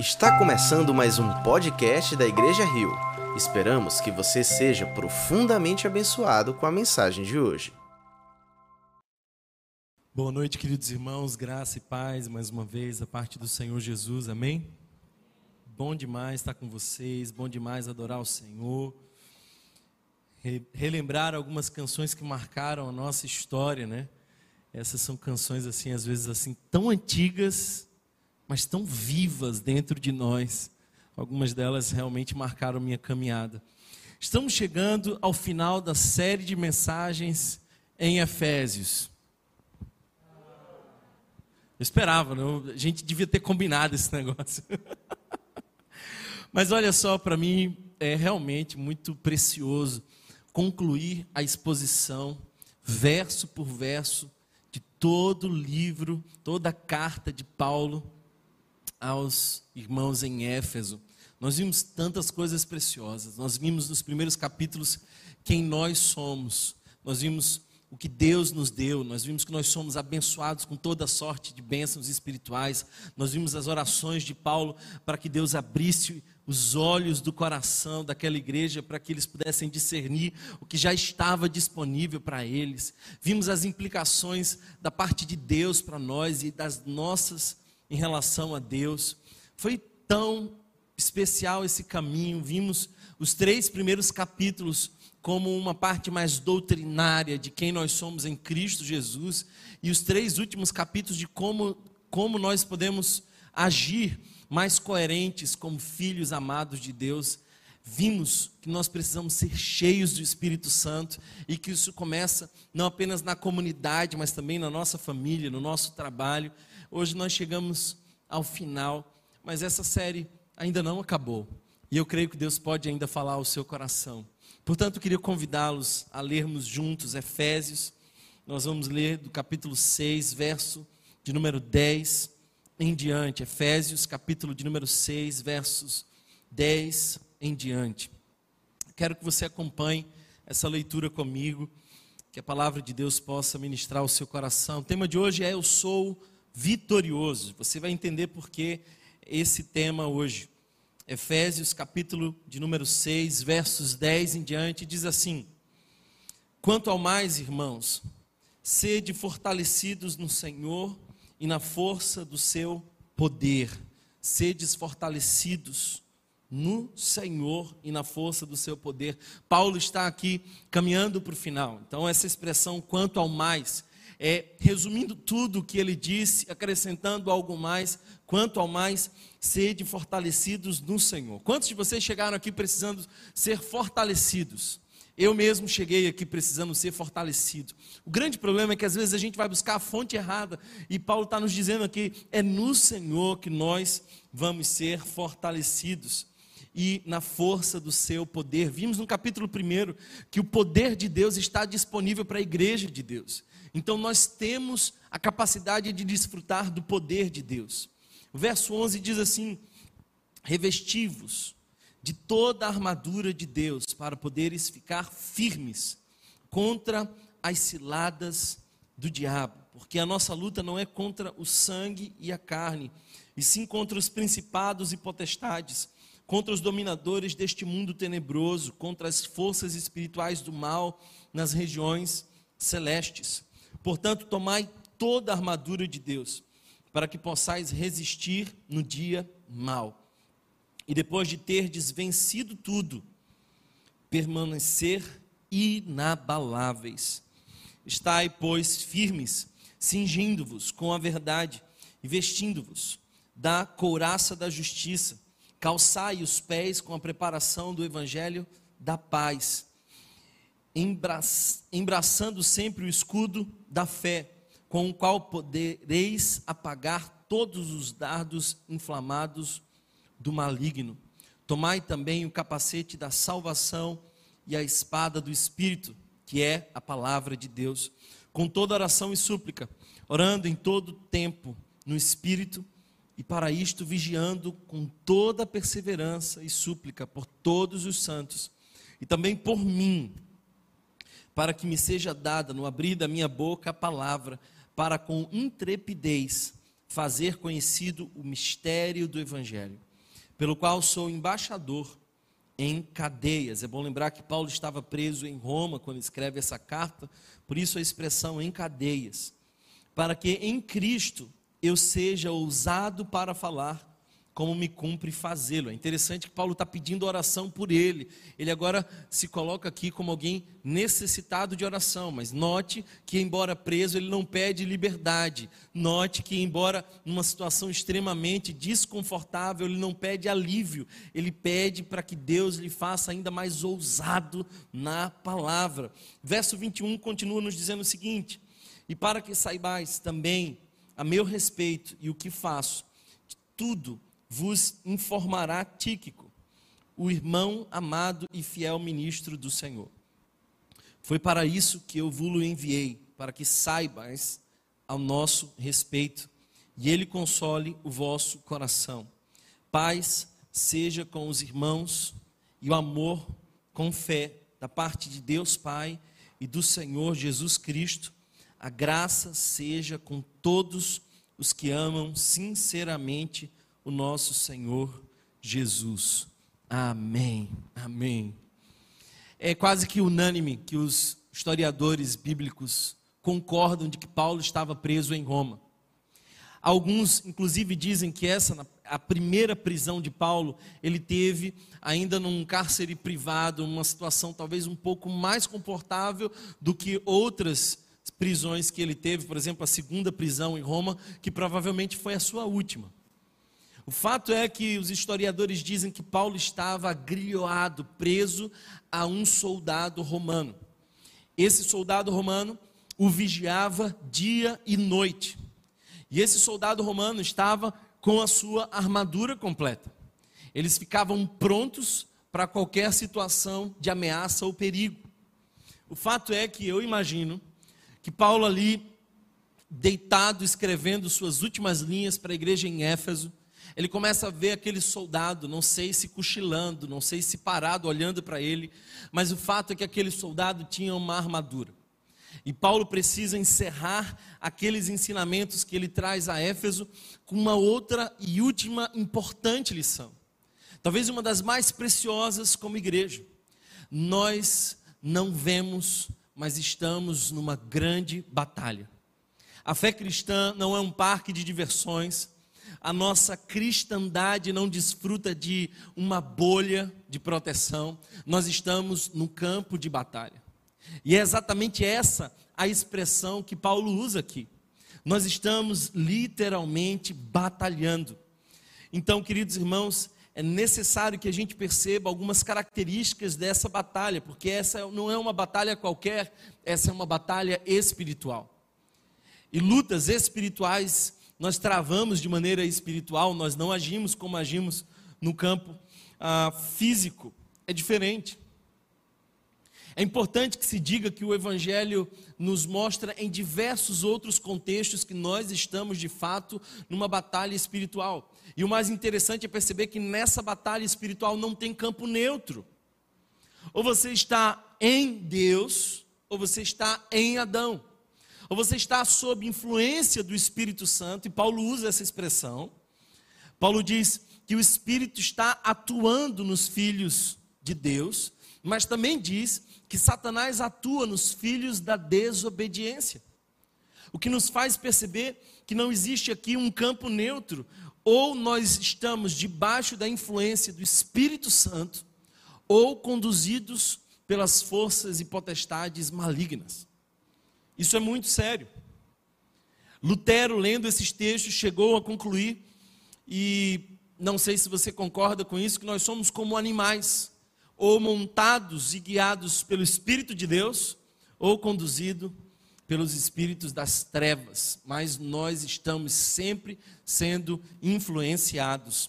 Está começando mais um podcast da Igreja Rio. Esperamos que você seja profundamente abençoado com a mensagem de hoje. Boa noite, queridos irmãos, graça e paz mais uma vez da parte do Senhor Jesus, amém? Bom demais estar com vocês, bom demais adorar o Senhor, relembrar algumas canções que marcaram a nossa história, né? Essas são canções assim, às vezes assim, tão antigas, mas tão vivas dentro de nós. Algumas delas realmente marcaram minha caminhada. Estamos chegando ao final da série de mensagens em Efésios. Eu esperava, não? a gente devia ter combinado esse negócio. Mas olha só, para mim é realmente muito precioso concluir a exposição, verso por verso, de todo o livro, toda a carta de Paulo aos irmãos em Éfeso. Nós vimos tantas coisas preciosas. Nós vimos nos primeiros capítulos quem nós somos. Nós vimos o que Deus nos deu, nós vimos que nós somos abençoados com toda sorte de bênçãos espirituais, nós vimos as orações de Paulo para que Deus abrisse os olhos do coração daquela igreja para que eles pudessem discernir o que já estava disponível para eles, vimos as implicações da parte de Deus para nós e das nossas em relação a Deus, foi tão especial esse caminho, vimos os três primeiros capítulos como uma parte mais doutrinária de quem nós somos em Cristo Jesus, e os três últimos capítulos de como, como nós podemos agir mais coerentes como filhos amados de Deus. Vimos que nós precisamos ser cheios do Espírito Santo e que isso começa não apenas na comunidade, mas também na nossa família, no nosso trabalho. Hoje nós chegamos ao final, mas essa série ainda não acabou. E eu creio que Deus pode ainda falar ao seu coração. Portanto, eu queria convidá-los a lermos juntos Efésios. Nós vamos ler do capítulo 6, verso de número 10 em diante. Efésios, capítulo de número 6, versos 10 em diante. Quero que você acompanhe essa leitura comigo, que a palavra de Deus possa ministrar o seu coração. O tema de hoje é Eu sou vitorioso. Você vai entender por que esse tema hoje. Efésios, capítulo de número 6, versos 10 em diante, diz assim: Quanto ao mais, irmãos, sede fortalecidos no Senhor e na força do seu poder. Sedes fortalecidos no Senhor e na força do seu poder. Paulo está aqui caminhando para o final. Então, essa expressão, quanto ao mais, é, resumindo tudo o que ele disse, acrescentando algo mais, quanto ao mais, sede fortalecidos no Senhor. Quantos de vocês chegaram aqui precisando ser fortalecidos? Eu mesmo cheguei aqui precisando ser fortalecido. O grande problema é que às vezes a gente vai buscar a fonte errada, e Paulo está nos dizendo aqui: é no Senhor que nós vamos ser fortalecidos e na força do seu poder. Vimos no capítulo 1 que o poder de Deus está disponível para a igreja de Deus. Então nós temos a capacidade de desfrutar do poder de Deus. O verso 11 diz assim: Revestivos de toda a armadura de Deus para poderes ficar firmes contra as ciladas do diabo, porque a nossa luta não é contra o sangue e a carne, e sim contra os principados e potestades, contra os dominadores deste mundo tenebroso, contra as forças espirituais do mal nas regiões celestes. Portanto, tomai toda a armadura de Deus, para que possais resistir no dia mau. E depois de terdes vencido tudo, permanecer inabaláveis. Estai, pois, firmes, cingindo-vos com a verdade e vestindo-vos da couraça da justiça. Calçai os pés com a preparação do evangelho da paz embraçando sempre o escudo da fé, com o qual podereis apagar todos os dardos inflamados do maligno. Tomai também o capacete da salvação e a espada do Espírito, que é a palavra de Deus, com toda oração e súplica, orando em todo tempo no Espírito, e para isto vigiando com toda perseverança e súplica por todos os santos, e também por mim, para que me seja dada no abrir da minha boca a palavra, para com intrepidez fazer conhecido o mistério do Evangelho, pelo qual sou embaixador em cadeias. É bom lembrar que Paulo estava preso em Roma quando escreve essa carta, por isso a expressão em cadeias. Para que em Cristo eu seja ousado para falar como me cumpre fazê-lo. É interessante que Paulo está pedindo oração por ele. Ele agora se coloca aqui como alguém necessitado de oração, mas note que, embora preso, ele não pede liberdade. Note que, embora numa situação extremamente desconfortável, ele não pede alívio. Ele pede para que Deus lhe faça ainda mais ousado na palavra. Verso 21 continua nos dizendo o seguinte: E para que saibais também a meu respeito e o que faço, tudo vos informará Tíquico, o irmão amado e fiel ministro do Senhor. Foi para isso que eu vos enviei, para que saibais ao nosso respeito e ele console o vosso coração. Paz seja com os irmãos e o amor com fé da parte de Deus Pai e do Senhor Jesus Cristo. A graça seja com todos os que amam sinceramente o nosso Senhor Jesus. Amém. Amém. É quase que unânime que os historiadores bíblicos concordam de que Paulo estava preso em Roma. Alguns, inclusive, dizem que essa, a primeira prisão de Paulo, ele teve ainda num cárcere privado, uma situação talvez um pouco mais confortável do que outras prisões que ele teve, por exemplo, a segunda prisão em Roma, que provavelmente foi a sua última. O fato é que os historiadores dizem que Paulo estava agrilhoado, preso a um soldado romano. Esse soldado romano o vigiava dia e noite. E esse soldado romano estava com a sua armadura completa. Eles ficavam prontos para qualquer situação de ameaça ou perigo. O fato é que eu imagino que Paulo ali, deitado, escrevendo suas últimas linhas para a igreja em Éfeso, ele começa a ver aquele soldado, não sei se cochilando, não sei se parado olhando para ele, mas o fato é que aquele soldado tinha uma armadura. E Paulo precisa encerrar aqueles ensinamentos que ele traz a Éfeso com uma outra e última importante lição. Talvez uma das mais preciosas como igreja. Nós não vemos, mas estamos numa grande batalha. A fé cristã não é um parque de diversões, a nossa cristandade não desfruta de uma bolha de proteção, nós estamos no campo de batalha. E é exatamente essa a expressão que Paulo usa aqui. Nós estamos literalmente batalhando. Então, queridos irmãos, é necessário que a gente perceba algumas características dessa batalha, porque essa não é uma batalha qualquer, essa é uma batalha espiritual. E lutas espirituais nós travamos de maneira espiritual, nós não agimos como agimos no campo ah, físico. É diferente. É importante que se diga que o Evangelho nos mostra em diversos outros contextos que nós estamos de fato numa batalha espiritual. E o mais interessante é perceber que nessa batalha espiritual não tem campo neutro. Ou você está em Deus, ou você está em Adão ou você está sob influência do Espírito Santo, e Paulo usa essa expressão. Paulo diz que o Espírito está atuando nos filhos de Deus, mas também diz que Satanás atua nos filhos da desobediência. O que nos faz perceber que não existe aqui um campo neutro, ou nós estamos debaixo da influência do Espírito Santo, ou conduzidos pelas forças e potestades malignas. Isso é muito sério. Lutero, lendo esses textos, chegou a concluir, e não sei se você concorda com isso, que nós somos como animais, ou montados e guiados pelo Espírito de Deus, ou conduzidos pelos espíritos das trevas, mas nós estamos sempre sendo influenciados.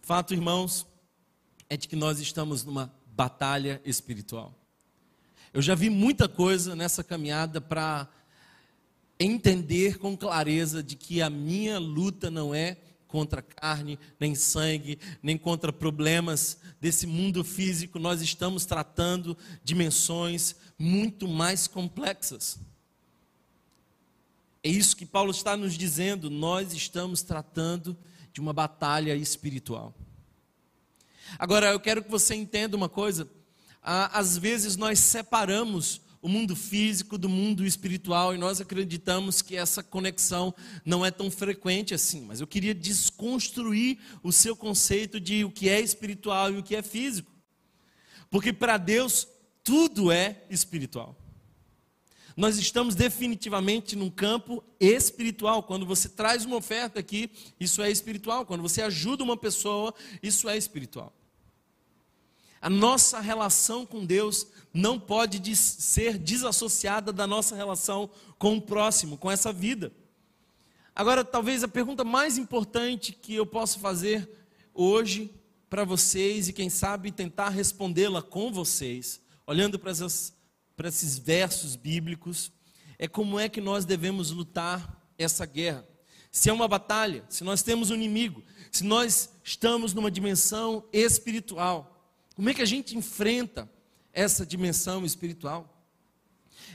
Fato, irmãos, é de que nós estamos numa batalha espiritual. Eu já vi muita coisa nessa caminhada para entender com clareza de que a minha luta não é contra carne, nem sangue, nem contra problemas desse mundo físico. Nós estamos tratando dimensões muito mais complexas. É isso que Paulo está nos dizendo. Nós estamos tratando de uma batalha espiritual. Agora, eu quero que você entenda uma coisa. Às vezes nós separamos o mundo físico do mundo espiritual e nós acreditamos que essa conexão não é tão frequente assim. Mas eu queria desconstruir o seu conceito de o que é espiritual e o que é físico. Porque para Deus tudo é espiritual. Nós estamos definitivamente num campo espiritual. Quando você traz uma oferta aqui, isso é espiritual. Quando você ajuda uma pessoa, isso é espiritual. A nossa relação com Deus não pode ser desassociada da nossa relação com o próximo, com essa vida. Agora, talvez a pergunta mais importante que eu posso fazer hoje para vocês e quem sabe tentar respondê-la com vocês, olhando para, essas, para esses versos bíblicos, é como é que nós devemos lutar essa guerra. Se é uma batalha, se nós temos um inimigo, se nós estamos numa dimensão espiritual, como é que a gente enfrenta essa dimensão espiritual?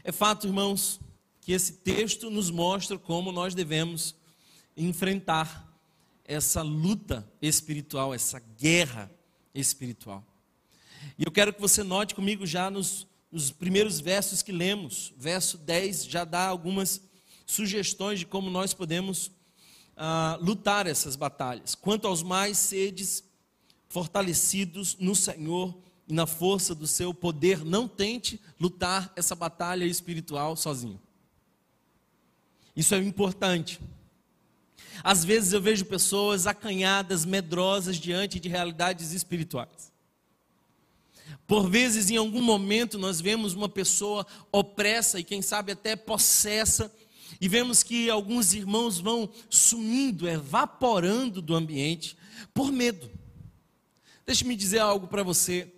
É fato, irmãos, que esse texto nos mostra como nós devemos enfrentar essa luta espiritual, essa guerra espiritual. E eu quero que você note comigo já nos, nos primeiros versos que lemos, verso 10 já dá algumas sugestões de como nós podemos ah, lutar essas batalhas. Quanto aos mais sedes fortalecidos no Senhor e na força do seu poder. Não tente lutar essa batalha espiritual sozinho. Isso é importante. Às vezes eu vejo pessoas acanhadas, medrosas diante de realidades espirituais. Por vezes, em algum momento, nós vemos uma pessoa opressa e, quem sabe, até possessa, e vemos que alguns irmãos vão sumindo, evaporando do ambiente por medo. Deixe-me dizer algo para você.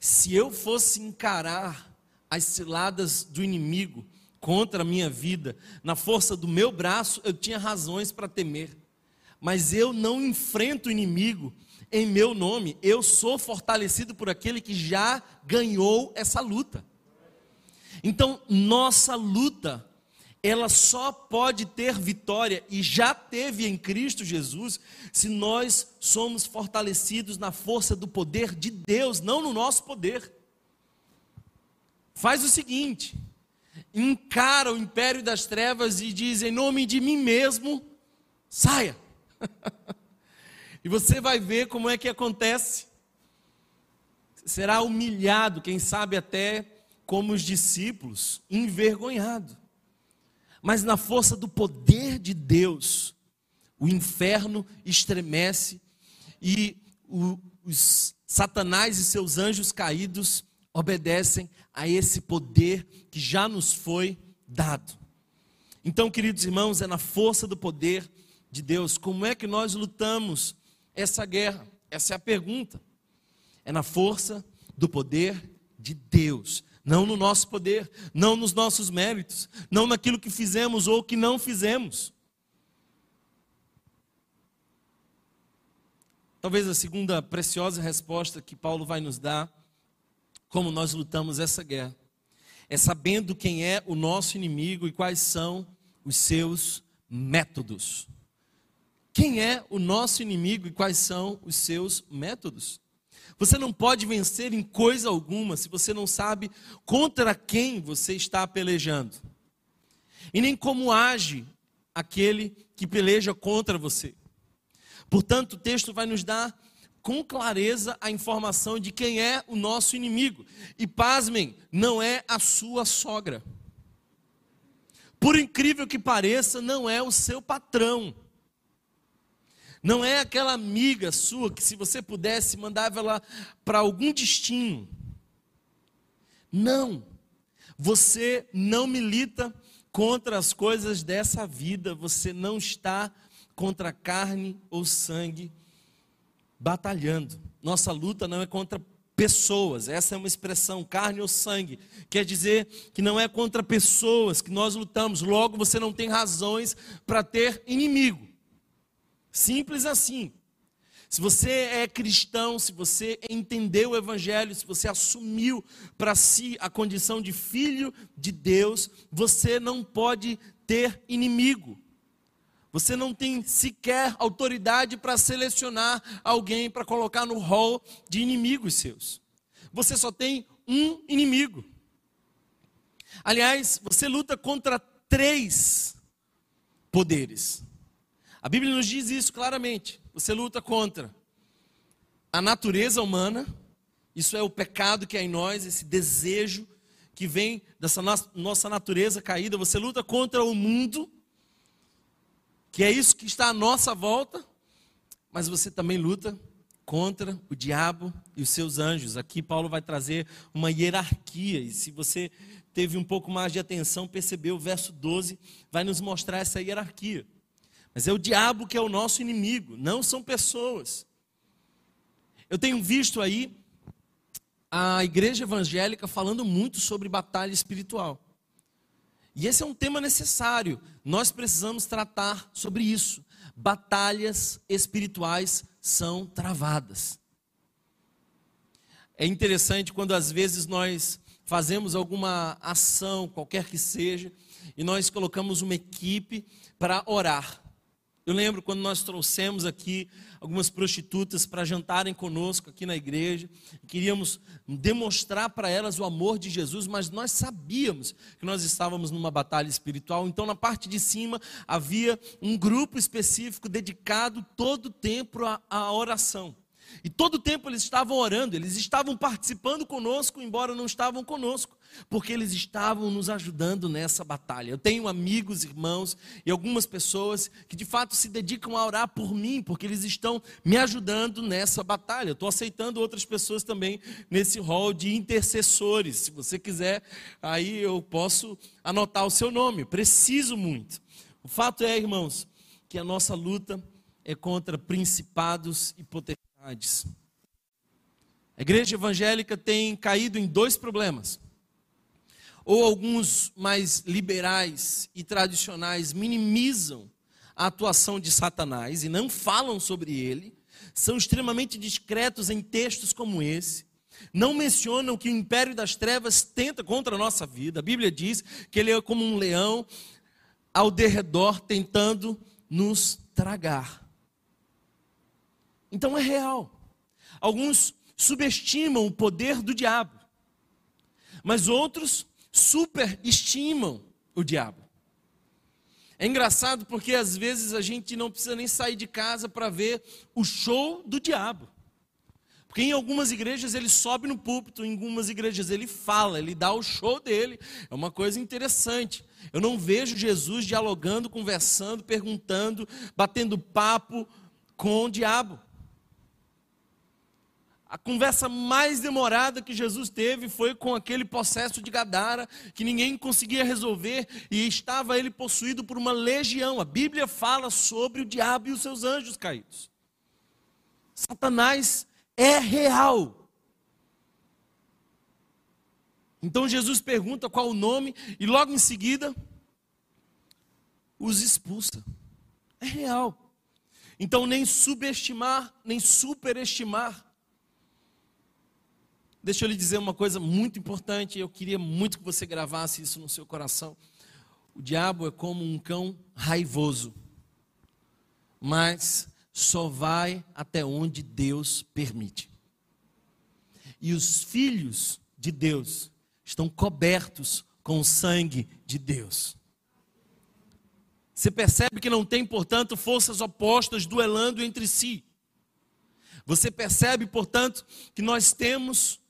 Se eu fosse encarar as ciladas do inimigo contra a minha vida, na força do meu braço, eu tinha razões para temer. Mas eu não enfrento o inimigo em meu nome, eu sou fortalecido por aquele que já ganhou essa luta. Então, nossa luta ela só pode ter vitória e já teve em Cristo Jesus se nós somos fortalecidos na força do poder de Deus, não no nosso poder. Faz o seguinte: encara o império das trevas e diz em nome de mim mesmo, saia. e você vai ver como é que acontece. Será humilhado, quem sabe até como os discípulos, envergonhado mas na força do poder de Deus, o inferno estremece e os Satanás e seus anjos caídos obedecem a esse poder que já nos foi dado. Então, queridos irmãos, é na força do poder de Deus. Como é que nós lutamos essa guerra? Essa é a pergunta. É na força do poder de Deus não no nosso poder, não nos nossos méritos, não naquilo que fizemos ou que não fizemos. Talvez a segunda preciosa resposta que Paulo vai nos dar, como nós lutamos essa guerra, é sabendo quem é o nosso inimigo e quais são os seus métodos. Quem é o nosso inimigo e quais são os seus métodos? Você não pode vencer em coisa alguma se você não sabe contra quem você está pelejando. E nem como age aquele que peleja contra você. Portanto, o texto vai nos dar com clareza a informação de quem é o nosso inimigo. E pasmem, não é a sua sogra. Por incrível que pareça, não é o seu patrão. Não é aquela amiga sua que, se você pudesse, mandava ela para algum destino. Não. Você não milita contra as coisas dessa vida. Você não está contra carne ou sangue batalhando. Nossa luta não é contra pessoas. Essa é uma expressão, carne ou sangue. Quer dizer que não é contra pessoas que nós lutamos. Logo, você não tem razões para ter inimigo. Simples assim. Se você é cristão, se você entendeu o Evangelho, se você assumiu para si a condição de filho de Deus, você não pode ter inimigo. Você não tem sequer autoridade para selecionar alguém para colocar no rol de inimigos seus. Você só tem um inimigo. Aliás, você luta contra três poderes. A Bíblia nos diz isso claramente. Você luta contra a natureza humana, isso é o pecado que é em nós, esse desejo que vem dessa nossa natureza caída. Você luta contra o mundo que é isso que está à nossa volta, mas você também luta contra o diabo e os seus anjos. Aqui Paulo vai trazer uma hierarquia, e se você teve um pouco mais de atenção, percebeu o verso 12 vai nos mostrar essa hierarquia. Mas é o diabo que é o nosso inimigo, não são pessoas. Eu tenho visto aí a igreja evangélica falando muito sobre batalha espiritual. E esse é um tema necessário. Nós precisamos tratar sobre isso. Batalhas espirituais são travadas. É interessante quando às vezes nós fazemos alguma ação, qualquer que seja, e nós colocamos uma equipe para orar. Eu lembro quando nós trouxemos aqui algumas prostitutas para jantarem conosco aqui na igreja, queríamos demonstrar para elas o amor de Jesus, mas nós sabíamos que nós estávamos numa batalha espiritual, então na parte de cima havia um grupo específico dedicado todo o tempo à, à oração. E todo o tempo eles estavam orando, eles estavam participando conosco, embora não estavam conosco, porque eles estavam nos ajudando nessa batalha. Eu tenho amigos, irmãos e algumas pessoas que de fato se dedicam a orar por mim, porque eles estão me ajudando nessa batalha. Estou aceitando outras pessoas também nesse rol de intercessores. Se você quiser, aí eu posso anotar o seu nome. Preciso muito. O fato é, irmãos, que a nossa luta é contra principados e potestades a igreja evangélica tem caído em dois problemas. Ou alguns mais liberais e tradicionais minimizam a atuação de Satanás e não falam sobre ele, são extremamente discretos em textos como esse, não mencionam que o império das trevas tenta contra a nossa vida. A Bíblia diz que ele é como um leão ao derredor tentando nos tragar. Então é real. Alguns subestimam o poder do diabo, mas outros superestimam o diabo. É engraçado porque às vezes a gente não precisa nem sair de casa para ver o show do diabo. Porque em algumas igrejas ele sobe no púlpito, em algumas igrejas ele fala, ele dá o show dele. É uma coisa interessante. Eu não vejo Jesus dialogando, conversando, perguntando, batendo papo com o diabo. A conversa mais demorada que Jesus teve foi com aquele processo de Gadara, que ninguém conseguia resolver e estava ele possuído por uma legião. A Bíblia fala sobre o diabo e os seus anjos caídos. Satanás é real. Então Jesus pergunta qual o nome e logo em seguida os expulsa. É real. Então nem subestimar, nem superestimar Deixa eu lhe dizer uma coisa muito importante, eu queria muito que você gravasse isso no seu coração. O diabo é como um cão raivoso, mas só vai até onde Deus permite. E os filhos de Deus estão cobertos com o sangue de Deus. Você percebe que não tem, portanto, forças opostas duelando entre si. Você percebe, portanto, que nós temos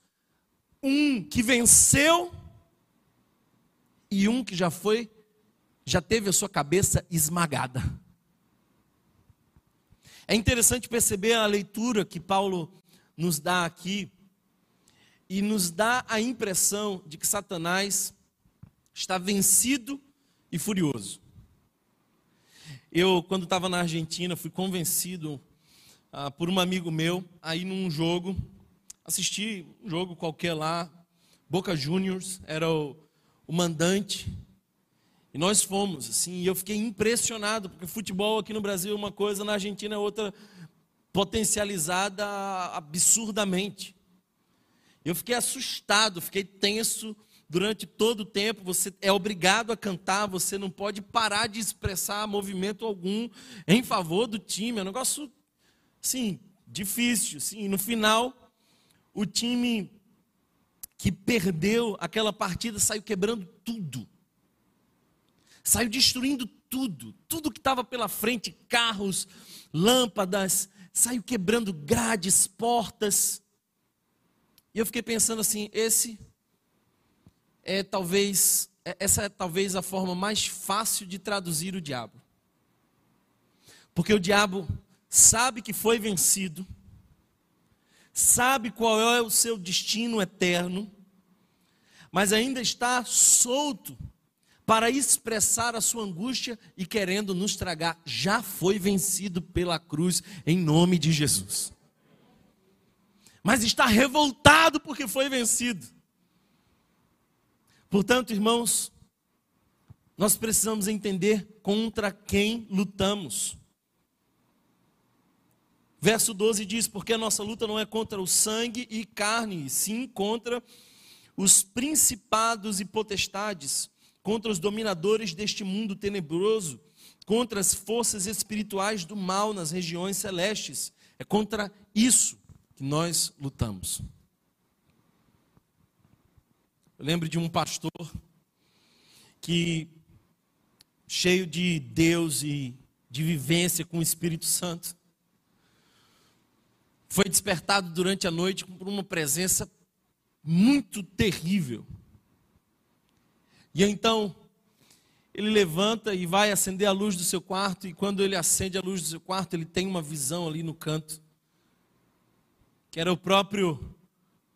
um que venceu e um que já foi, já teve a sua cabeça esmagada. É interessante perceber a leitura que Paulo nos dá aqui e nos dá a impressão de que Satanás está vencido e furioso. Eu, quando estava na Argentina, fui convencido ah, por um amigo meu a ir num jogo assisti um jogo qualquer lá, Boca Juniors era o, o mandante, e nós fomos, assim, e eu fiquei impressionado, porque futebol aqui no Brasil é uma coisa, na Argentina é outra, potencializada absurdamente. Eu fiquei assustado, fiquei tenso durante todo o tempo, você é obrigado a cantar, você não pode parar de expressar movimento algum em favor do time. É um negócio, sim, difícil. Sim. No final, o time que perdeu aquela partida saiu quebrando tudo. Saiu destruindo tudo, tudo que estava pela frente, carros, lâmpadas, saiu quebrando grades, portas. E eu fiquei pensando assim, esse é talvez é, essa é talvez a forma mais fácil de traduzir o diabo. Porque o diabo sabe que foi vencido, sabe qual é o seu destino eterno, mas ainda está solto para expressar a sua angústia e querendo nos tragar, já foi vencido pela cruz em nome de Jesus. Mas está revoltado porque foi vencido. Portanto, irmãos, nós precisamos entender contra quem lutamos. Verso 12 diz: Porque a nossa luta não é contra o sangue e carne, sim contra os principados e potestades, contra os dominadores deste mundo tenebroso, contra as forças espirituais do mal nas regiões celestes. É contra isso que nós lutamos. Eu lembro de um pastor que, cheio de Deus e de vivência com o Espírito Santo, foi despertado durante a noite por uma presença muito terrível. E então, ele levanta e vai acender a luz do seu quarto, e quando ele acende a luz do seu quarto, ele tem uma visão ali no canto, que era o próprio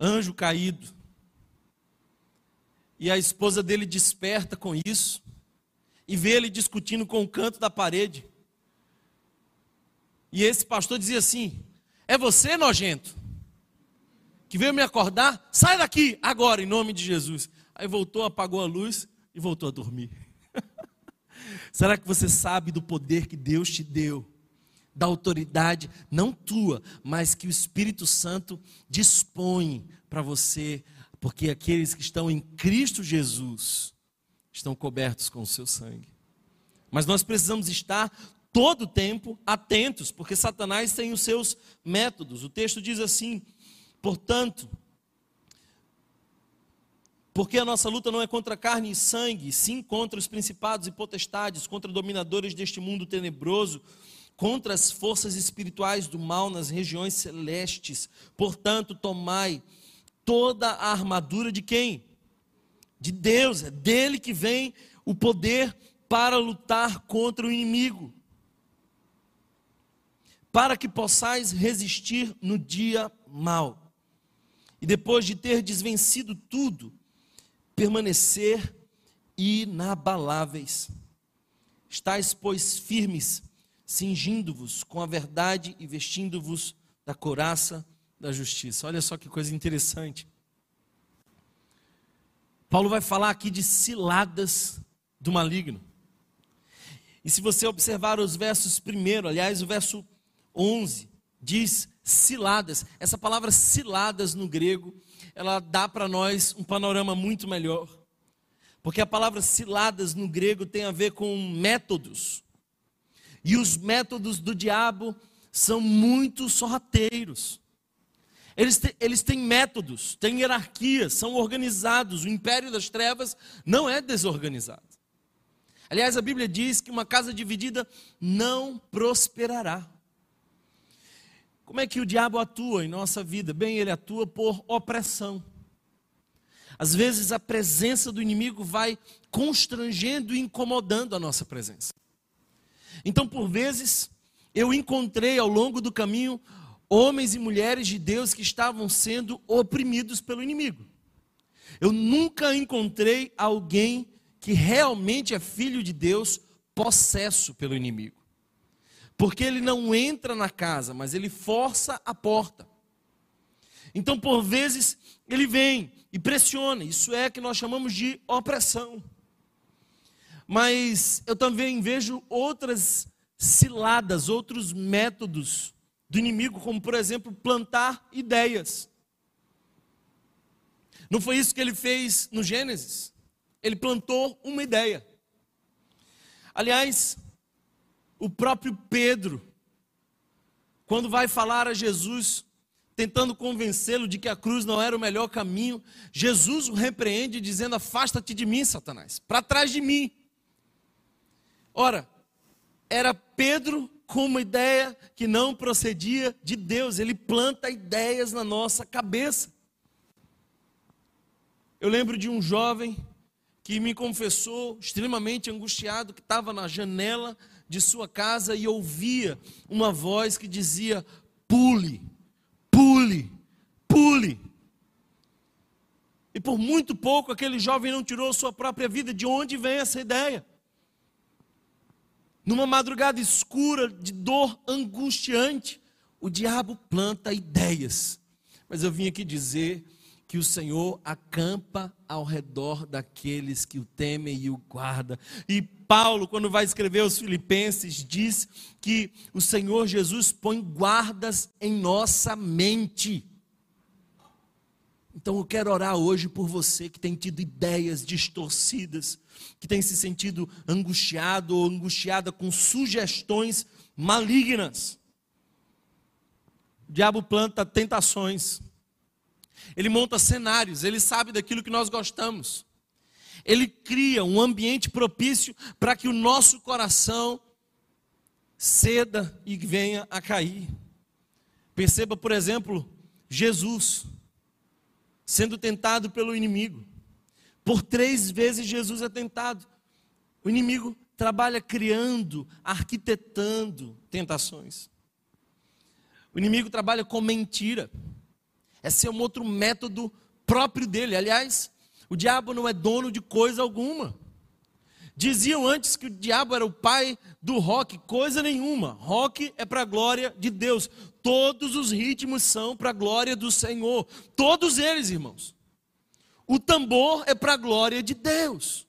anjo caído. E a esposa dele desperta com isso, e vê ele discutindo com o canto da parede. E esse pastor dizia assim: É você, nojento, que veio me acordar? Sai daqui agora, em nome de Jesus. Aí voltou, apagou a luz e voltou a dormir. Será que você sabe do poder que Deus te deu? Da autoridade, não tua, mas que o Espírito Santo dispõe para você, porque aqueles que estão em Cristo Jesus estão cobertos com o seu sangue. Mas nós precisamos estar todo tempo atentos, porque Satanás tem os seus métodos. O texto diz assim: portanto, porque a nossa luta não é contra carne e sangue, sim contra os principados e potestades, contra dominadores deste mundo tenebroso, contra as forças espirituais do mal nas regiões celestes. Portanto, tomai toda a armadura de quem? De Deus, é dele que vem o poder para lutar contra o inimigo. Para que possais resistir no dia mal. E depois de ter desvencido tudo, permanecer inabaláveis. Estais, pois, firmes, cingindo-vos com a verdade e vestindo-vos da coraça da justiça. Olha só que coisa interessante. Paulo vai falar aqui de ciladas do maligno. E se você observar os versos primeiro, aliás, o verso 11, diz ciladas. Essa palavra ciladas no grego ela dá para nós um panorama muito melhor. Porque a palavra ciladas no grego tem a ver com métodos. E os métodos do diabo são muito sorrateiros. Eles, te, eles têm métodos, têm hierarquias, são organizados. O império das trevas não é desorganizado. Aliás, a Bíblia diz que uma casa dividida não prosperará. Como é que o diabo atua em nossa vida? Bem, ele atua por opressão. Às vezes a presença do inimigo vai constrangendo e incomodando a nossa presença. Então, por vezes, eu encontrei ao longo do caminho homens e mulheres de Deus que estavam sendo oprimidos pelo inimigo. Eu nunca encontrei alguém que realmente é filho de Deus possesso pelo inimigo. Porque ele não entra na casa, mas ele força a porta. Então, por vezes, ele vem e pressiona. Isso é que nós chamamos de opressão. Mas eu também vejo outras ciladas, outros métodos do inimigo, como por exemplo, plantar ideias. Não foi isso que ele fez no Gênesis? Ele plantou uma ideia. Aliás, o próprio Pedro, quando vai falar a Jesus, tentando convencê-lo de que a cruz não era o melhor caminho, Jesus o repreende dizendo: Afasta-te de mim, Satanás, para trás de mim. Ora, era Pedro com uma ideia que não procedia de Deus, ele planta ideias na nossa cabeça. Eu lembro de um jovem que me confessou, extremamente angustiado, que estava na janela de sua casa e ouvia uma voz que dizia: pule, pule, pule. E por muito pouco aquele jovem não tirou sua própria vida. De onde vem essa ideia? Numa madrugada escura de dor angustiante, o diabo planta ideias. Mas eu vim aqui dizer que o Senhor acampa ao redor daqueles que o temem e o guarda. E Paulo, quando vai escrever aos Filipenses, diz que o Senhor Jesus põe guardas em nossa mente. Então eu quero orar hoje por você que tem tido ideias distorcidas, que tem se sentido angustiado ou angustiada com sugestões malignas. O diabo planta tentações ele monta cenários, ele sabe daquilo que nós gostamos. Ele cria um ambiente propício para que o nosso coração ceda e venha a cair. Perceba, por exemplo, Jesus sendo tentado pelo inimigo. Por três vezes Jesus é tentado. O inimigo trabalha criando, arquitetando tentações. O inimigo trabalha com mentira. Esse é um outro método próprio dele. Aliás, o diabo não é dono de coisa alguma. Diziam antes que o diabo era o pai do rock, coisa nenhuma. Rock é para a glória de Deus. Todos os ritmos são para a glória do Senhor. Todos eles, irmãos. O tambor é para a glória de Deus.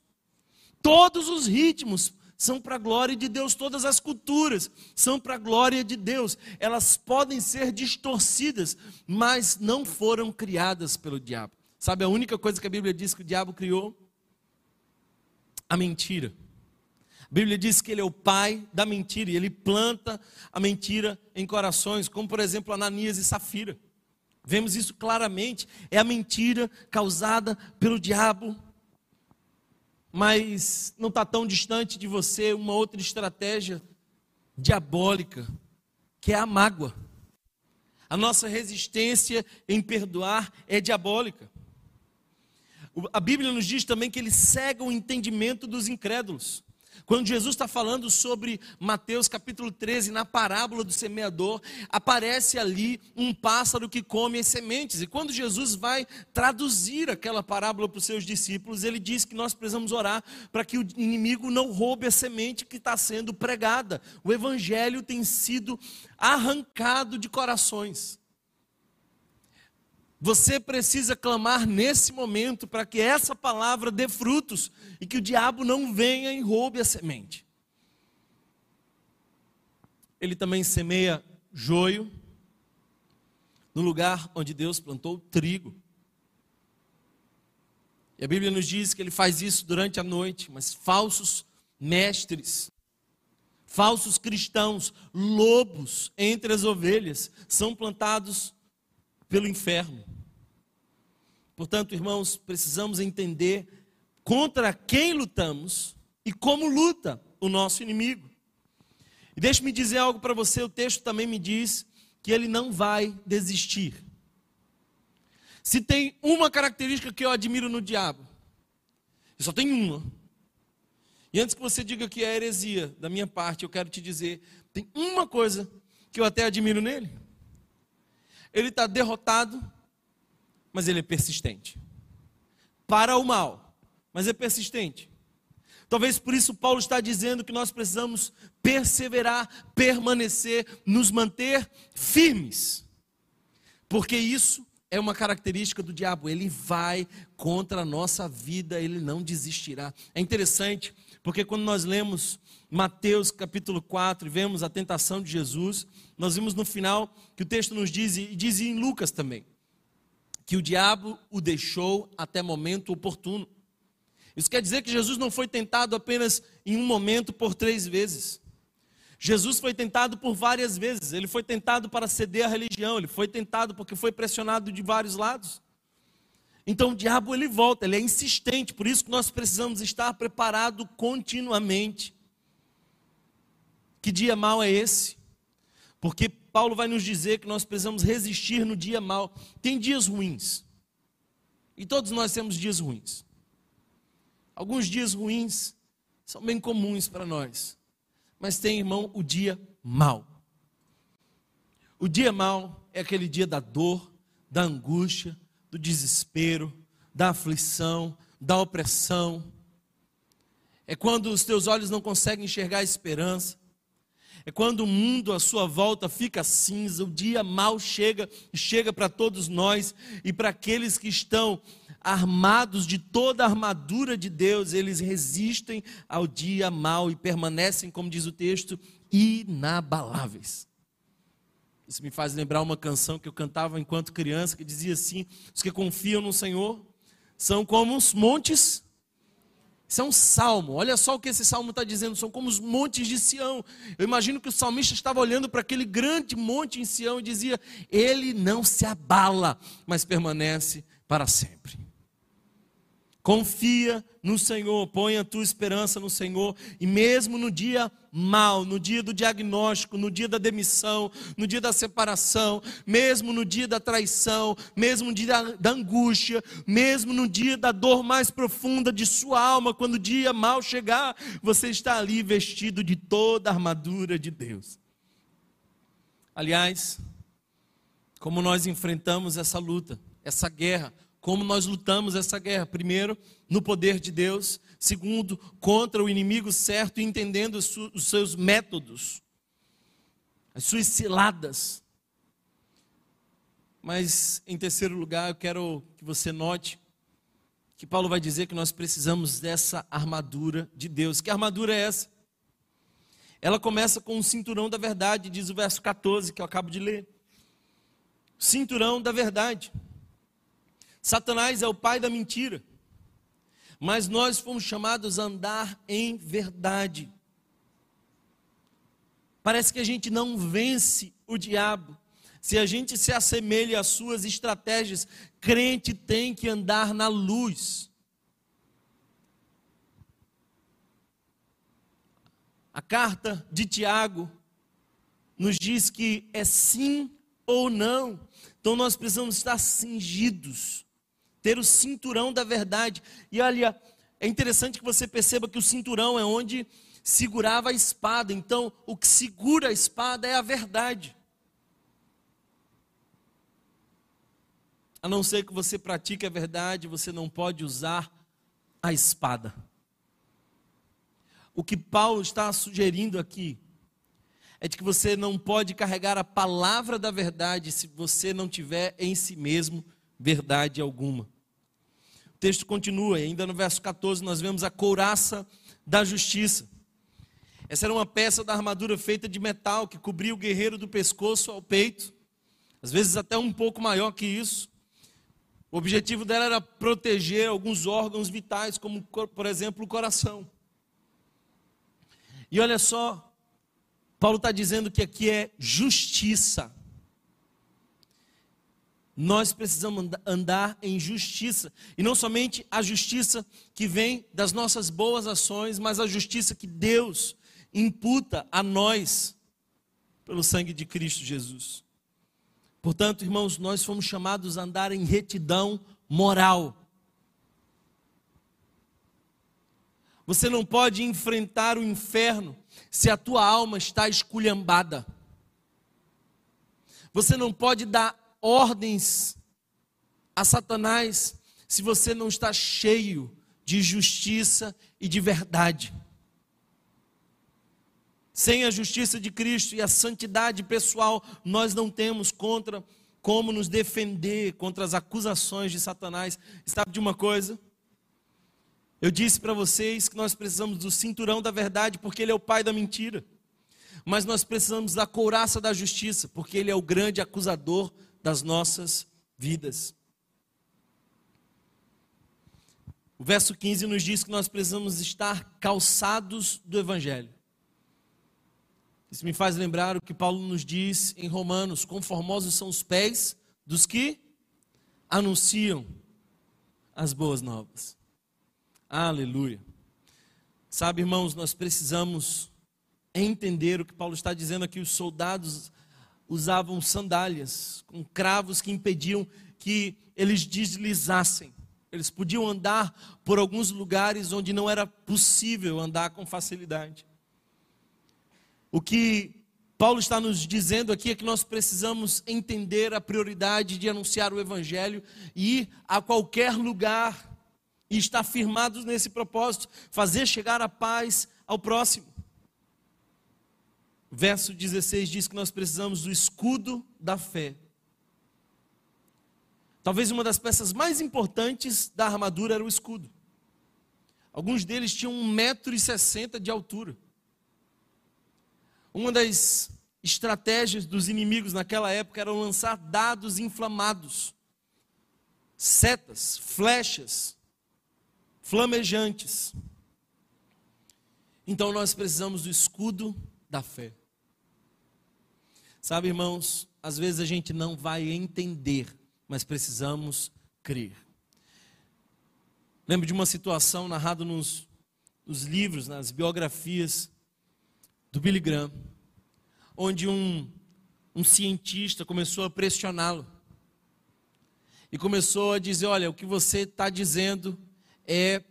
Todos os ritmos são para a glória de Deus, todas as culturas são para a glória de Deus. Elas podem ser distorcidas, mas não foram criadas pelo diabo. Sabe a única coisa que a Bíblia diz que o diabo criou? A mentira. A Bíblia diz que ele é o pai da mentira e ele planta a mentira em corações, como por exemplo Ananias e Safira. Vemos isso claramente, é a mentira causada pelo diabo mas não está tão distante de você uma outra estratégia diabólica, que é a mágoa. A nossa resistência em perdoar é diabólica. A Bíblia nos diz também que ele cega o entendimento dos incrédulos. Quando Jesus está falando sobre Mateus capítulo 13, na parábola do semeador, aparece ali um pássaro que come as sementes. E quando Jesus vai traduzir aquela parábola para os seus discípulos, ele diz que nós precisamos orar para que o inimigo não roube a semente que está sendo pregada. O evangelho tem sido arrancado de corações. Você precisa clamar nesse momento para que essa palavra dê frutos e que o diabo não venha e roube a semente. Ele também semeia joio no lugar onde Deus plantou trigo. E a Bíblia nos diz que ele faz isso durante a noite, mas falsos mestres, falsos cristãos, lobos entre as ovelhas, são plantados pelo inferno. Portanto, irmãos, precisamos entender contra quem lutamos e como luta o nosso inimigo. E deixe-me dizer algo para você: o texto também me diz que ele não vai desistir. Se tem uma característica que eu admiro no diabo, só tem uma. E antes que você diga que é heresia da minha parte, eu quero te dizer: tem uma coisa que eu até admiro nele. Ele está derrotado, mas ele é persistente. Para o mal, mas é persistente. Talvez por isso Paulo está dizendo que nós precisamos perseverar, permanecer, nos manter firmes. Porque isso é uma característica do diabo, ele vai contra a nossa vida, ele não desistirá. É interessante, porque quando nós lemos Mateus capítulo 4 e vemos a tentação de Jesus, nós vimos no final que o texto nos diz, e diz em Lucas também, que o diabo o deixou até momento oportuno. Isso quer dizer que Jesus não foi tentado apenas em um momento por três vezes. Jesus foi tentado por várias vezes. Ele foi tentado para ceder à religião, ele foi tentado porque foi pressionado de vários lados. Então o diabo ele volta, ele é insistente, por isso que nós precisamos estar preparado continuamente. Que dia mau é esse? Porque Paulo vai nos dizer que nós precisamos resistir no dia mau. Tem dias ruins. E todos nós temos dias ruins. Alguns dias ruins são bem comuns para nós. Mas tem, irmão, o dia mau. O dia mau é aquele dia da dor, da angústia, do desespero, da aflição, da opressão. É quando os teus olhos não conseguem enxergar a esperança. É quando o mundo à sua volta fica cinza, o dia mal chega chega para todos nós e para aqueles que estão armados de toda a armadura de Deus, eles resistem ao dia mal e permanecem, como diz o texto, inabaláveis. Isso me faz lembrar uma canção que eu cantava enquanto criança, que dizia assim: os que confiam no Senhor são como os montes isso é um salmo. Olha só o que esse salmo está dizendo. São como os montes de Sião. Eu imagino que o salmista estava olhando para aquele grande monte em Sião e dizia: Ele não se abala, mas permanece para sempre. Confia no Senhor, põe a tua esperança no Senhor, e mesmo no dia mal, no dia do diagnóstico, no dia da demissão, no dia da separação, mesmo no dia da traição, mesmo no dia da, angústia, mesmo no dia da dor mais profunda de sua alma, quando o dia mal chegar, você está ali vestido de toda a armadura de Deus. Aliás, como nós enfrentamos essa luta, essa guerra, como nós lutamos essa guerra. Primeiro, no poder de Deus. Segundo, contra o inimigo certo, entendendo os seus métodos, as suas ciladas. Mas, em terceiro lugar, eu quero que você note que Paulo vai dizer que nós precisamos dessa armadura de Deus. Que armadura é essa? Ela começa com o cinturão da verdade, diz o verso 14 que eu acabo de ler. Cinturão da verdade. Satanás é o pai da mentira. Mas nós fomos chamados a andar em verdade. Parece que a gente não vence o diabo. Se a gente se assemelha às suas estratégias, crente tem que andar na luz. A carta de Tiago nos diz que é sim ou não. Então nós precisamos estar cingidos ter o cinturão da verdade. E olha, é interessante que você perceba que o cinturão é onde segurava a espada. Então, o que segura a espada é a verdade. A não ser que você pratique a verdade, você não pode usar a espada. O que Paulo está sugerindo aqui é de que você não pode carregar a palavra da verdade se você não tiver em si mesmo verdade alguma. O texto continua, ainda no verso 14 nós vemos a couraça da justiça. Essa era uma peça da armadura feita de metal que cobria o guerreiro do pescoço ao peito, às vezes até um pouco maior que isso. O objetivo dela era proteger alguns órgãos vitais, como, por exemplo, o coração. E olha só, Paulo está dizendo que aqui é justiça nós precisamos andar em justiça. E não somente a justiça que vem das nossas boas ações, mas a justiça que Deus imputa a nós pelo sangue de Cristo Jesus. Portanto, irmãos, nós fomos chamados a andar em retidão moral. Você não pode enfrentar o inferno se a tua alma está esculhambada. Você não pode dar ordens a Satanás se você não está cheio de justiça e de verdade. Sem a justiça de Cristo e a santidade pessoal, nós não temos contra como nos defender contra as acusações de Satanás. Sabe de uma coisa? Eu disse para vocês que nós precisamos do cinturão da verdade, porque ele é o pai da mentira. Mas nós precisamos da couraça da justiça, porque ele é o grande acusador das nossas vidas. O verso 15 nos diz que nós precisamos estar calçados do Evangelho. Isso me faz lembrar o que Paulo nos diz em Romanos: conformosos são os pés dos que anunciam as boas novas. Aleluia. Sabe, irmãos, nós precisamos entender o que Paulo está dizendo aqui. Os soldados usavam sandálias com cravos que impediam que eles deslizassem. Eles podiam andar por alguns lugares onde não era possível andar com facilidade. O que Paulo está nos dizendo aqui é que nós precisamos entender a prioridade de anunciar o Evangelho e ir a qualquer lugar e estar firmados nesse propósito, fazer chegar a paz ao próximo. Verso 16 diz que nós precisamos do escudo da fé. Talvez uma das peças mais importantes da armadura era o escudo. Alguns deles tinham 1,60m de altura. Uma das estratégias dos inimigos naquela época era lançar dados inflamados, setas, flechas, flamejantes. Então nós precisamos do escudo da fé. Sabe, irmãos, às vezes a gente não vai entender mas precisamos crer. Lembro de uma situação narrada nos, nos livros, nas biografias do Billy Graham, onde um, um cientista começou a pressioná-lo e começou a dizer: Olha, o que você está dizendo é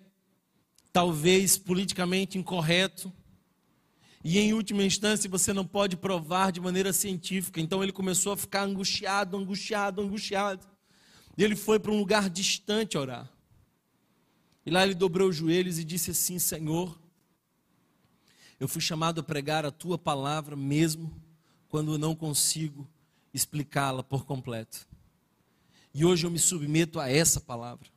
talvez politicamente incorreto, e em última instância você não pode provar de maneira científica. Então ele começou a ficar angustiado, angustiado, angustiado. E ele foi para um lugar distante orar. E lá ele dobrou os joelhos e disse assim: Senhor, eu fui chamado a pregar a tua palavra mesmo quando eu não consigo explicá-la por completo. E hoje eu me submeto a essa palavra.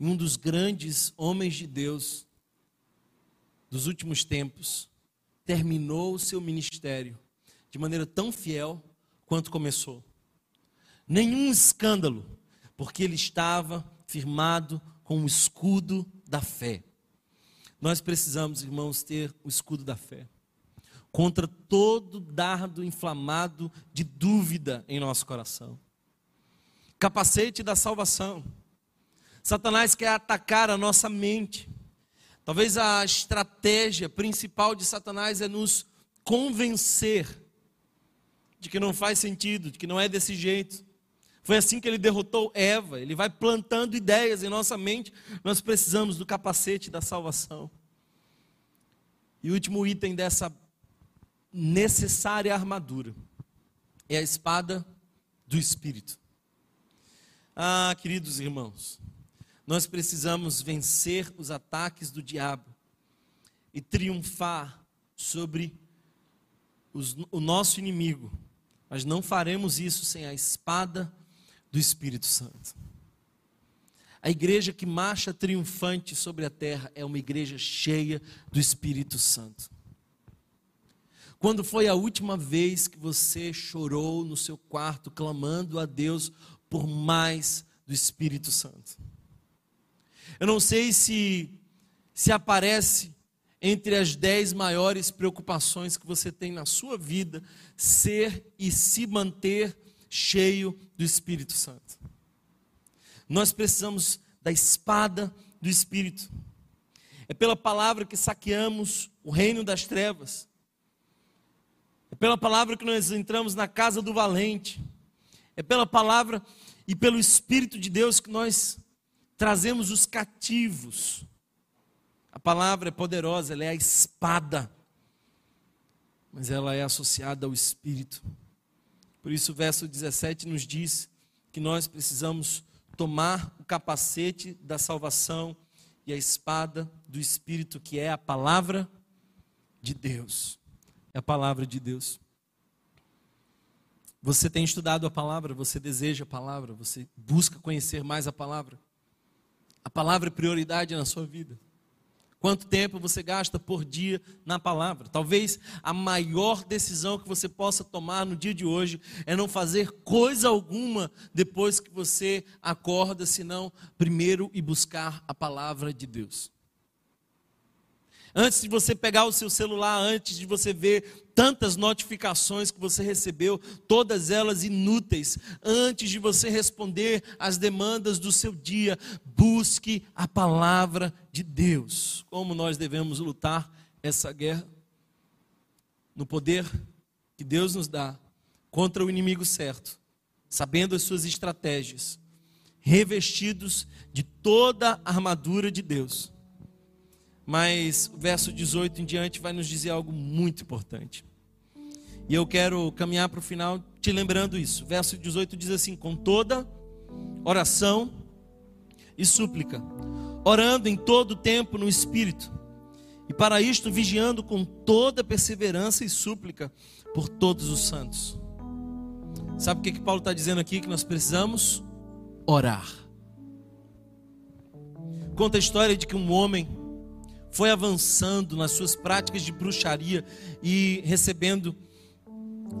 E um dos grandes homens de Deus dos últimos tempos terminou o seu ministério de maneira tão fiel quanto começou. Nenhum escândalo, porque ele estava firmado com o escudo da fé. Nós precisamos, irmãos, ter o escudo da fé contra todo dardo inflamado de dúvida em nosso coração. Capacete da salvação. Satanás quer atacar a nossa mente. Talvez a estratégia principal de Satanás é nos convencer de que não faz sentido, de que não é desse jeito. Foi assim que ele derrotou Eva. Ele vai plantando ideias em nossa mente. Nós precisamos do capacete da salvação. E o último item dessa necessária armadura é a espada do Espírito. Ah, queridos irmãos, nós precisamos vencer os ataques do diabo e triunfar sobre os, o nosso inimigo. Mas não faremos isso sem a espada do Espírito Santo. A igreja que marcha triunfante sobre a terra é uma igreja cheia do Espírito Santo. Quando foi a última vez que você chorou no seu quarto clamando a Deus por mais do Espírito Santo? Eu não sei se se aparece entre as dez maiores preocupações que você tem na sua vida ser e se manter cheio do Espírito Santo. Nós precisamos da espada do Espírito. É pela palavra que saqueamos o reino das trevas. É pela palavra que nós entramos na casa do valente. É pela palavra e pelo Espírito de Deus que nós trazemos os cativos. A palavra é poderosa, ela é a espada, mas ela é associada ao Espírito. Por isso, o verso 17 nos diz que nós precisamos tomar o capacete da salvação e a espada do Espírito, que é a palavra de Deus. É a palavra de Deus. Você tem estudado a palavra, você deseja a palavra, você busca conhecer mais a palavra. A palavra é prioridade na sua vida. Quanto tempo você gasta por dia na palavra? Talvez a maior decisão que você possa tomar no dia de hoje é não fazer coisa alguma depois que você acorda, senão primeiro e buscar a palavra de Deus. Antes de você pegar o seu celular, antes de você ver tantas notificações que você recebeu, todas elas inúteis, antes de você responder às demandas do seu dia, busque a palavra de Deus. Como nós devemos lutar essa guerra? No poder que Deus nos dá contra o inimigo certo, sabendo as suas estratégias, revestidos de toda a armadura de Deus mas o verso 18 em diante vai nos dizer algo muito importante. E eu quero caminhar para o final te lembrando isso. Verso 18 diz assim: com toda oração e súplica, orando em todo tempo no Espírito, e para isto vigiando com toda perseverança e súplica por todos os santos. Sabe o que, que Paulo está dizendo aqui? Que nós precisamos orar. Conta a história de que um homem foi avançando nas suas práticas de bruxaria e recebendo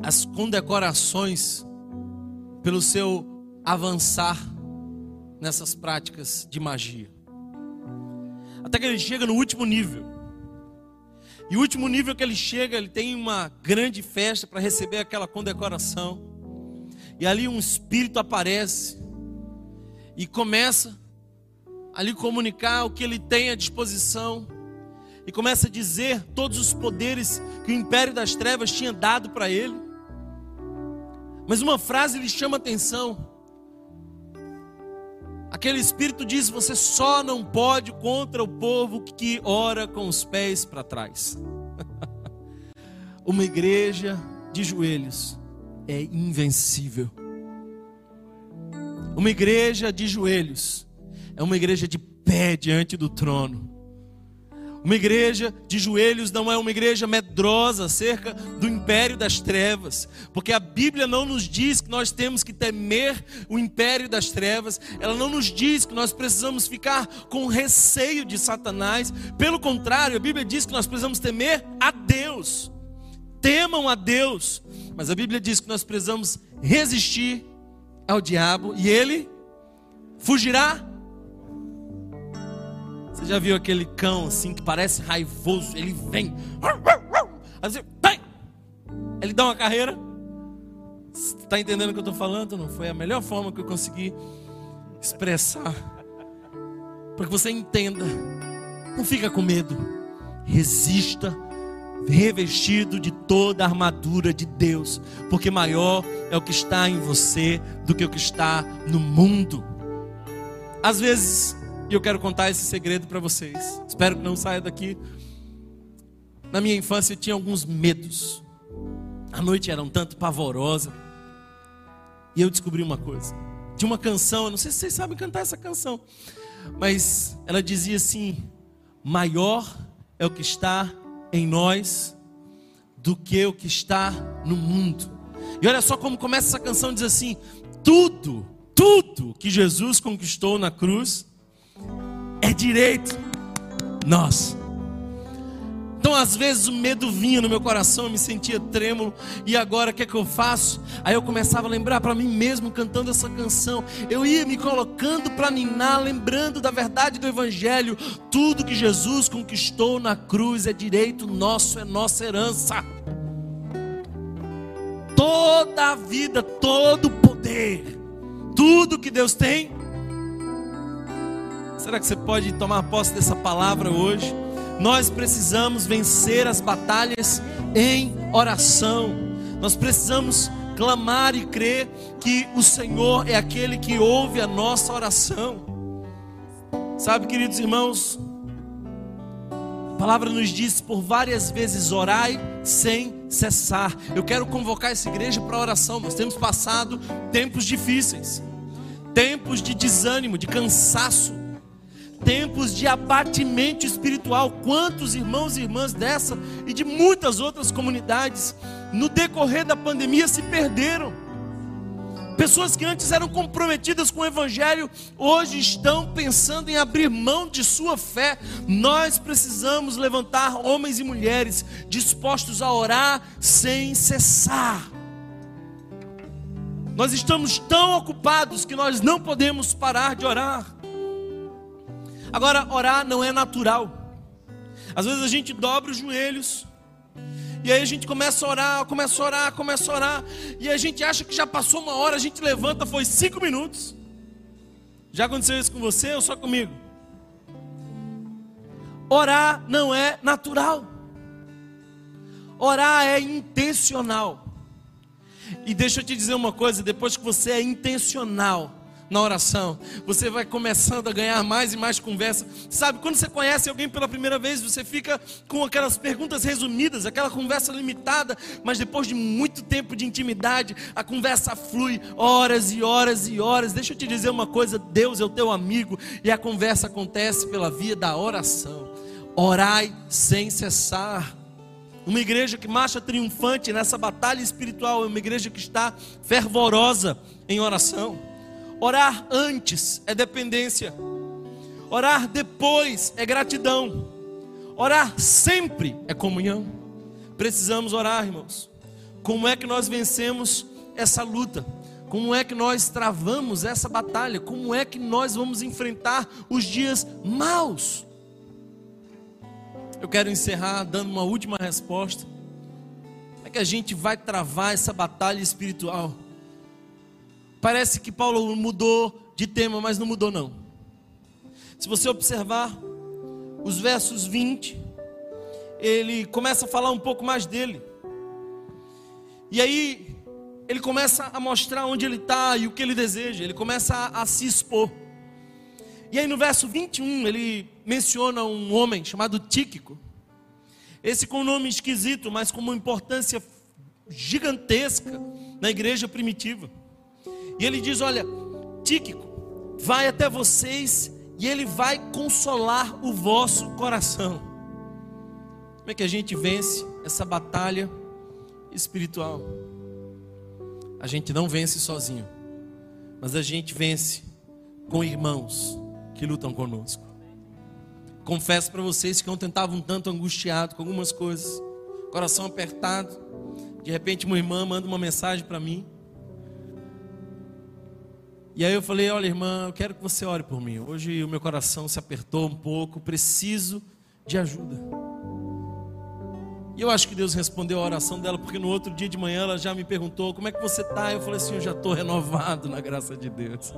as condecorações pelo seu avançar nessas práticas de magia. Até que ele chega no último nível. E o último nível que ele chega, ele tem uma grande festa para receber aquela condecoração. E ali um espírito aparece e começa ali comunicar o que ele tem à disposição e começa a dizer todos os poderes que o império das trevas tinha dado para ele. Mas uma frase lhe chama atenção. Aquele espírito diz: Você só não pode contra o povo que ora com os pés para trás. uma igreja de joelhos é invencível. Uma igreja de joelhos é uma igreja de pé diante do trono. Uma igreja de joelhos não é uma igreja medrosa acerca do império das trevas, porque a Bíblia não nos diz que nós temos que temer o império das trevas, ela não nos diz que nós precisamos ficar com receio de Satanás, pelo contrário, a Bíblia diz que nós precisamos temer a Deus. Temam a Deus, mas a Bíblia diz que nós precisamos resistir ao diabo e ele fugirá você já viu aquele cão assim que parece raivoso? Ele vem. Assim, ele dá uma carreira. Está entendendo o que eu estou falando? Não foi a melhor forma que eu consegui expressar. Para que você entenda. Não fica com medo. Resista revestido de toda a armadura de Deus, porque maior é o que está em você do que o que está no mundo. Às vezes e eu quero contar esse segredo para vocês. Espero que não saia daqui. Na minha infância eu tinha alguns medos. A noite era um tanto pavorosa. E eu descobri uma coisa. Tinha uma canção, eu não sei se vocês sabem cantar essa canção, mas ela dizia assim: Maior é o que está em nós do que o que está no mundo. E olha só como começa essa canção: diz assim: Tudo, tudo que Jesus conquistou na cruz é direito nosso. Então, às vezes, o medo vinha no meu coração, eu me sentia trêmulo, e agora o que é que eu faço? Aí eu começava a lembrar para mim mesmo, cantando essa canção. Eu ia me colocando para ninar, lembrando da verdade do Evangelho. Tudo que Jesus conquistou na cruz é direito nosso, é nossa herança. Toda a vida, todo o poder, tudo que Deus tem Será que você pode tomar posse dessa palavra hoje? Nós precisamos vencer as batalhas em oração. Nós precisamos clamar e crer que o Senhor é aquele que ouve a nossa oração. Sabe, queridos irmãos, a palavra nos diz por várias vezes: orai sem cessar. Eu quero convocar essa igreja para oração. Nós temos passado tempos difíceis, tempos de desânimo, de cansaço tempos de abatimento espiritual. Quantos irmãos e irmãs dessa e de muitas outras comunidades, no decorrer da pandemia, se perderam. Pessoas que antes eram comprometidas com o Evangelho, hoje estão pensando em abrir mão de sua fé. Nós precisamos levantar homens e mulheres dispostos a orar sem cessar. Nós estamos tão ocupados que nós não podemos parar de orar. Agora, orar não é natural. Às vezes a gente dobra os joelhos, e aí a gente começa a orar, começa a orar, começa a orar. E a gente acha que já passou uma hora, a gente levanta, foi cinco minutos. Já aconteceu isso com você ou só comigo? Orar não é natural. Orar é intencional. E deixa eu te dizer uma coisa: depois que você é intencional, na oração. Você vai começando a ganhar mais e mais conversa. Sabe, quando você conhece alguém pela primeira vez, você fica com aquelas perguntas resumidas, aquela conversa limitada, mas depois de muito tempo de intimidade, a conversa flui horas e horas e horas. Deixa eu te dizer uma coisa: Deus é o teu amigo e a conversa acontece pela via da oração. Orai sem cessar. Uma igreja que marcha triunfante nessa batalha espiritual é uma igreja que está fervorosa em oração. Orar antes é dependência. Orar depois é gratidão. Orar sempre é comunhão. Precisamos orar, irmãos. Como é que nós vencemos essa luta? Como é que nós travamos essa batalha? Como é que nós vamos enfrentar os dias maus? Eu quero encerrar dando uma última resposta. Como é que a gente vai travar essa batalha espiritual? Parece que Paulo mudou de tema, mas não mudou não. Se você observar os versos 20, ele começa a falar um pouco mais dele. E aí ele começa a mostrar onde ele está e o que ele deseja. Ele começa a, a se expor. E aí no verso 21 ele menciona um homem chamado Tíquico. Esse com um nome esquisito, mas com uma importância gigantesca na igreja primitiva. E ele diz: Olha, Tíquico, vai até vocês e ele vai consolar o vosso coração. Como é que a gente vence essa batalha espiritual? A gente não vence sozinho, mas a gente vence com irmãos que lutam conosco. Confesso para vocês que ontem estava um tanto angustiado com algumas coisas, coração apertado. De repente, uma irmã manda uma mensagem para mim. E aí eu falei: Olha, irmã, eu quero que você ore por mim. Hoje o meu coração se apertou um pouco, preciso de ajuda. E eu acho que Deus respondeu a oração dela, porque no outro dia de manhã ela já me perguntou: Como é que você está? Eu falei assim: Eu já estou renovado na graça de Deus.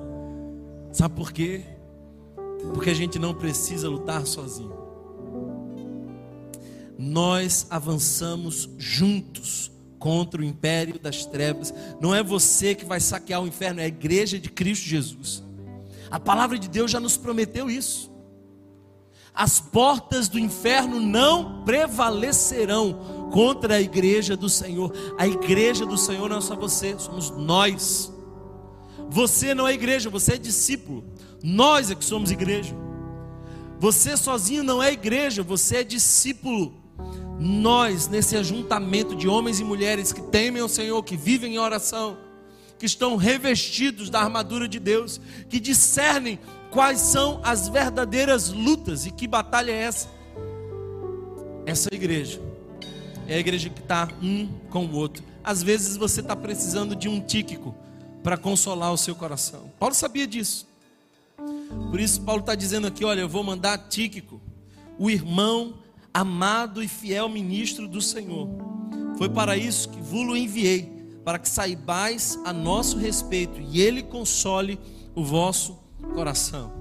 Sabe por quê? Porque a gente não precisa lutar sozinho. Nós avançamos juntos contra o império das trevas. Não é você que vai saquear o inferno, é a igreja de Cristo Jesus. A palavra de Deus já nos prometeu isso. As portas do inferno não prevalecerão contra a igreja do Senhor. A igreja do Senhor não é só você, somos nós. Você não é igreja, você é discípulo. Nós é que somos igreja. Você sozinho não é igreja, você é discípulo nós, nesse ajuntamento de homens e mulheres que temem o Senhor, que vivem em oração, que estão revestidos da armadura de Deus, que discernem quais são as verdadeiras lutas e que batalha é essa. Essa igreja é a igreja que está um com o outro. Às vezes você está precisando de um tíquico para consolar o seu coração. Paulo sabia disso. Por isso, Paulo está dizendo aqui: olha, eu vou mandar Tíquico, o irmão amado e fiel ministro do Senhor. Foi para isso que vos enviei, para que saibais a nosso respeito e ele console o vosso coração.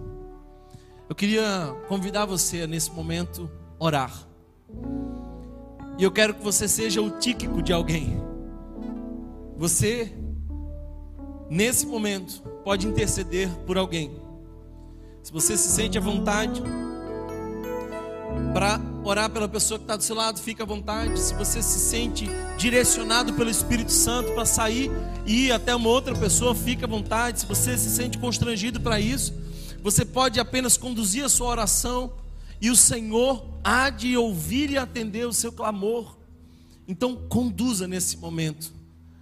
Eu queria convidar você nesse momento orar. E eu quero que você seja o tíquico de alguém. Você, nesse momento, pode interceder por alguém. Se você se sente à vontade, para orar pela pessoa que está do seu lado, fica à vontade. Se você se sente direcionado pelo Espírito Santo para sair e ir até uma outra pessoa, fica à vontade. Se você se sente constrangido para isso, você pode apenas conduzir a sua oração e o Senhor há de ouvir e atender o seu clamor. Então, conduza nesse momento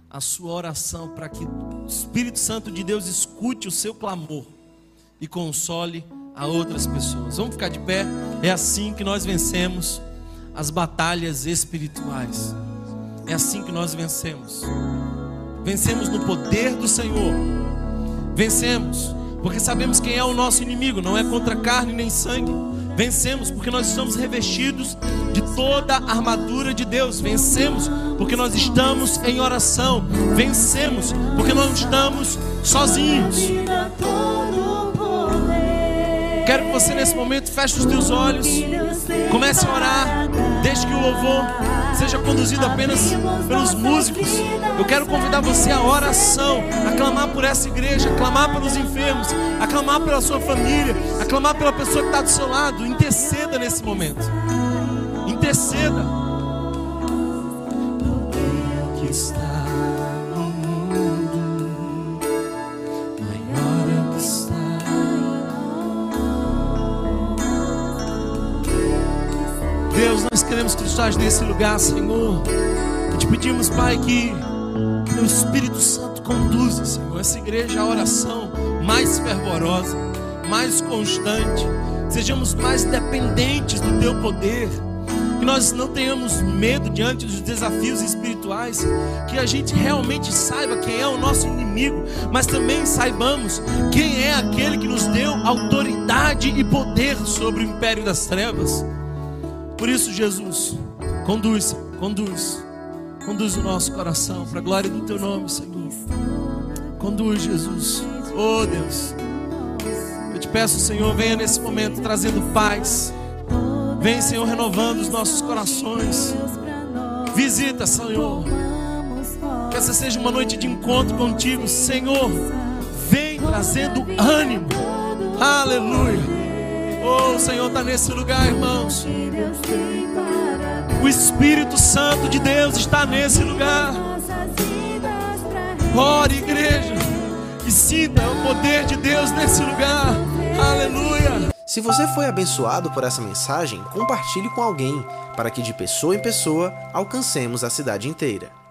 a sua oração para que o Espírito Santo de Deus escute o seu clamor e console a outras pessoas. Vamos ficar de pé? É assim que nós vencemos as batalhas espirituais. É assim que nós vencemos. Vencemos no poder do Senhor. Vencemos porque sabemos quem é o nosso inimigo, não é contra carne nem sangue. Vencemos porque nós estamos revestidos de toda a armadura de Deus. Vencemos porque nós estamos em oração. Vencemos porque nós não estamos sozinhos. Quero que você nesse momento feche os teus olhos, comece a orar, deixe que o louvor seja conduzido apenas pelos músicos. Eu quero convidar você à oração, a clamar por essa igreja, a clamar pelos enfermos, a clamar pela sua família, a clamar pela pessoa que está do seu lado. Interceda nesse momento. Interceda. Está Deus, estás nesse lugar, Senhor. E te pedimos, Pai, que o Espírito Santo conduza, Senhor, essa igreja à oração mais fervorosa, mais constante. Sejamos mais dependentes do teu poder. Que nós não tenhamos medo diante dos desafios espirituais. Que a gente realmente saiba quem é o nosso inimigo, mas também saibamos quem é aquele que nos deu autoridade e poder sobre o império das trevas. Por isso, Jesus, conduz, conduz, conduz o nosso coração para a glória do Teu nome, Senhor. Conduz, Jesus. Oh Deus, eu te peço, Senhor, venha nesse momento trazendo paz. Vem, Senhor, renovando os nossos corações. Visita, Senhor. Que essa seja uma noite de encontro contigo, Senhor. Vem trazendo ânimo. Aleluia. Oh, o Senhor está nesse lugar, irmãos. O Espírito Santo de Deus está nesse lugar. Ore, igreja, e sinta o poder de Deus nesse lugar. Aleluia. Se você foi abençoado por essa mensagem, compartilhe com alguém, para que de pessoa em pessoa alcancemos a cidade inteira.